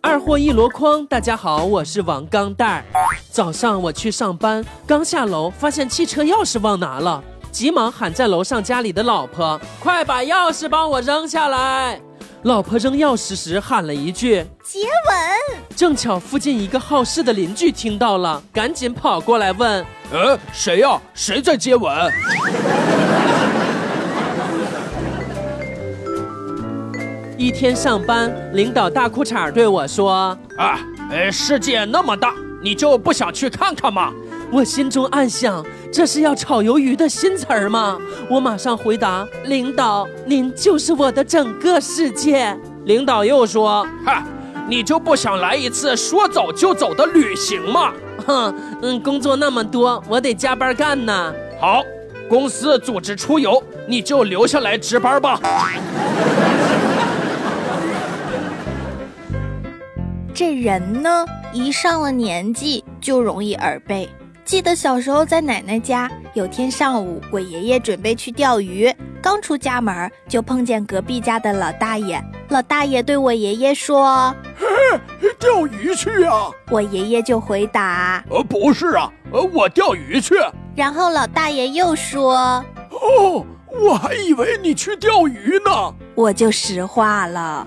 二货一箩筐，大家好，我是王钢蛋儿。早上我去上班，刚下楼发现汽车钥匙忘拿了，急忙喊在楼上家里的老婆：“快把钥匙帮我扔下来！”老婆扔钥匙时喊了一句接吻。正巧附近一个好事的邻居听到了，赶紧跑过来问：“呃，谁呀？谁在接吻？”一天上班，领导大裤衩对我说：“啊，呃，世界那么大，你就不想去看看吗？”我心中暗想，这是要炒鱿鱼的新词儿吗？我马上回答：“领导，您就是我的整个世界。”领导又说：“哈，你就不想来一次说走就走的旅行吗？”哼，嗯，工作那么多，我得加班干呢。好，公司组织出游，你就留下来值班吧。这人呢，一上了年纪就容易耳背。记得小时候在奶奶家，有天上午，我爷爷准备去钓鱼，刚出家门就碰见隔壁家的老大爷。老大爷对我爷爷说：“钓鱼去啊！”我爷爷就回答：“呃，不是啊，呃，我钓鱼去。”然后老大爷又说：“哦，我还以为你去钓鱼呢。”我就实话了。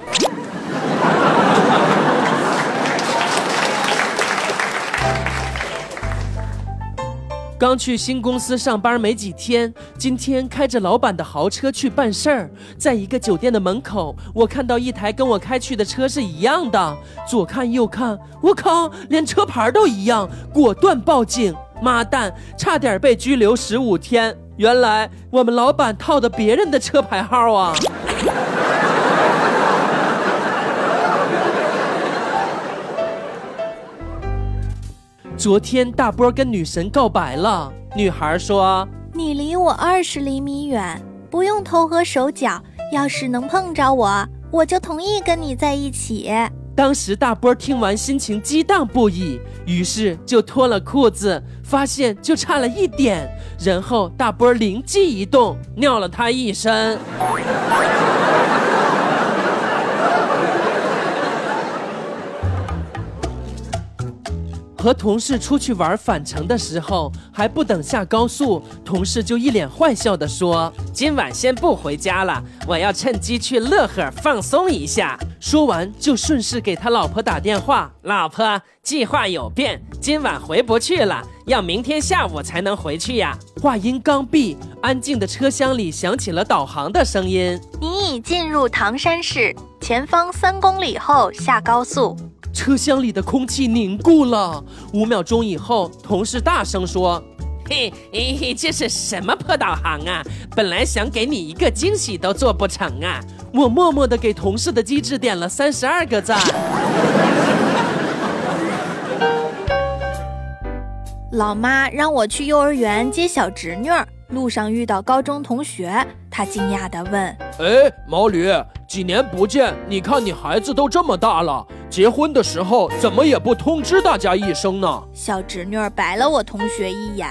刚去新公司上班没几天，今天开着老板的豪车去办事儿，在一个酒店的门口，我看到一台跟我开去的车是一样的，左看右看，我靠，连车牌都一样，果断报警，妈蛋，差点被拘留十五天。原来我们老板套的别人的车牌号啊。昨天大波跟女神告白了，女孩说：“你离我二十厘米远，不用头和手脚，要是能碰着我，我就同意跟你在一起。”当时大波听完心情激荡不已，于是就脱了裤子，发现就差了一点，然后大波灵机一动，尿了他一身。和同事出去玩返程的时候，还不等下高速，同事就一脸坏笑的说：“今晚先不回家了，我要趁机去乐呵放松一下。”说完就顺势给他老婆打电话：“老婆，计划有变，今晚回不去了，要明天下午才能回去呀。”话音刚毕，安静的车厢里响起了导航的声音：“你已进入唐山市，前方三公里后下高速。”车厢里的空气凝固了。五秒钟以后，同事大声说：“嘿，嘿，这是什么破导航啊！本来想给你一个惊喜都做不成啊！”我默默的给同事的机智点了三十二个赞。老妈让我去幼儿园接小侄女儿，路上遇到高中同学，她惊讶的问：“哎，毛驴，几年不见，你看你孩子都这么大了。”结婚的时候怎么也不通知大家一声呢？小侄女儿白了我同学一眼：“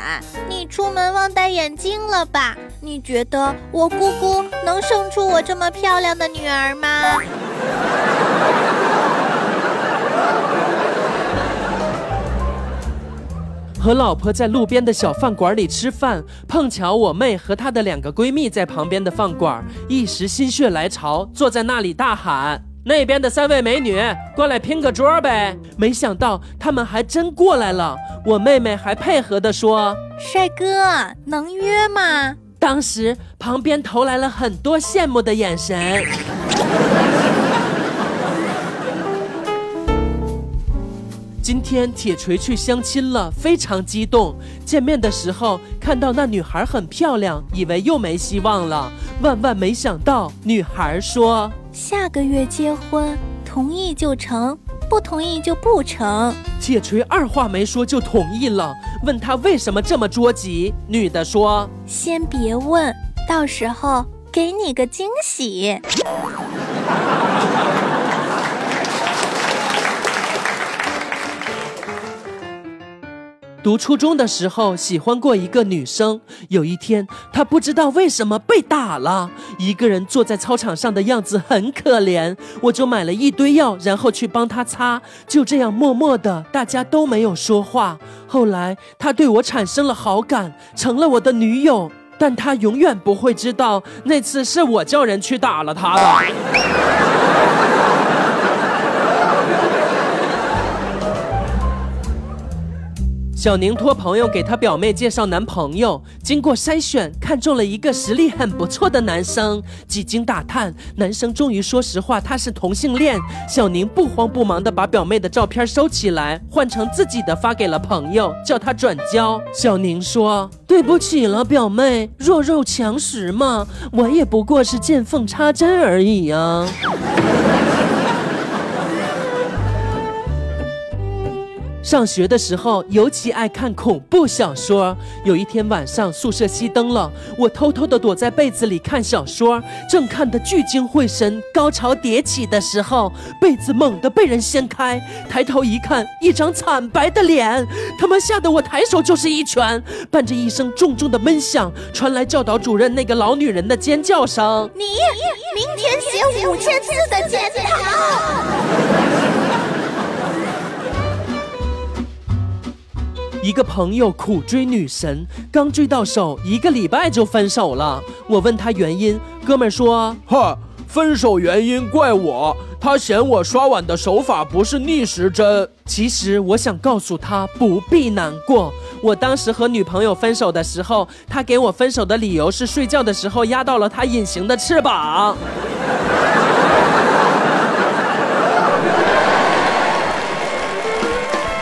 你出门忘戴眼镜了吧？你觉得我姑姑能生出我这么漂亮的女儿吗？” 和老婆在路边的小饭馆里吃饭，碰巧我妹和她的两个闺蜜在旁边的饭馆，一时心血来潮，坐在那里大喊。那边的三位美女过来拼个桌呗！没想到他们还真过来了。我妹妹还配合的说：“帅哥，能约吗？”当时旁边投来了很多羡慕的眼神。今天铁锤去相亲了，非常激动。见面的时候看到那女孩很漂亮，以为又没希望了。万万没想到，女孩说：“下个月结婚，同意就成，不同意就不成。”铁锤二话没说就同意了。问他为什么这么着急，女的说：“先别问，到时候给你个惊喜。”读初中的时候喜欢过一个女生，有一天她不知道为什么被打了，一个人坐在操场上的样子很可怜，我就买了一堆药，然后去帮她擦，就这样默默的，大家都没有说话。后来她对我产生了好感，成了我的女友，但她永远不会知道那次是我叫人去打了她的。小宁托朋友给她表妹介绍男朋友，经过筛选，看中了一个实力很不错的男生。几经打探，男生终于说实话，他是同性恋。小宁不慌不忙地把表妹的照片收起来，换成自己的发给了朋友，叫他转交。小宁说：“对不起了，表妹，弱肉强食嘛，我也不过是见缝插针而已呀。”上学的时候，尤其爱看恐怖小说。有一天晚上，宿舍熄灯了，我偷偷的躲在被子里看小说，正看得聚精会神、高潮迭起的时候，被子猛地被人掀开，抬头一看，一张惨白的脸，他妈吓得我抬手就是一拳，伴着一声重重的闷响，传来教导主任那个老女人的尖叫声：“你明天写五千字的检讨。”一个朋友苦追女神，刚追到手，一个礼拜就分手了。我问他原因，哥们说：“哈，分手原因怪我，他嫌我刷碗的手法不是逆时针。”其实我想告诉他不必难过。我当时和女朋友分手的时候，他给我分手的理由是睡觉的时候压到了他隐形的翅膀。